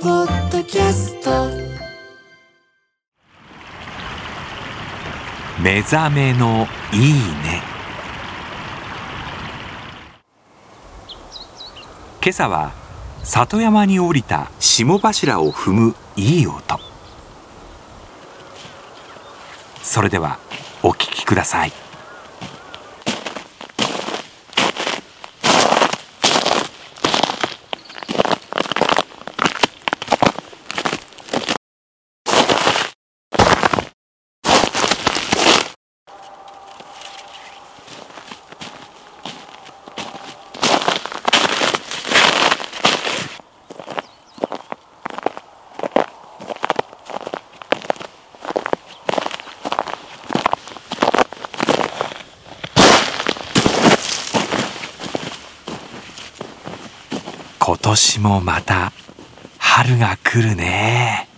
ポッドキャスト。目覚めのいいね。今朝は里山に降りた霜柱を踏むいい音。それではお聞きください。今年もまた春が来るね。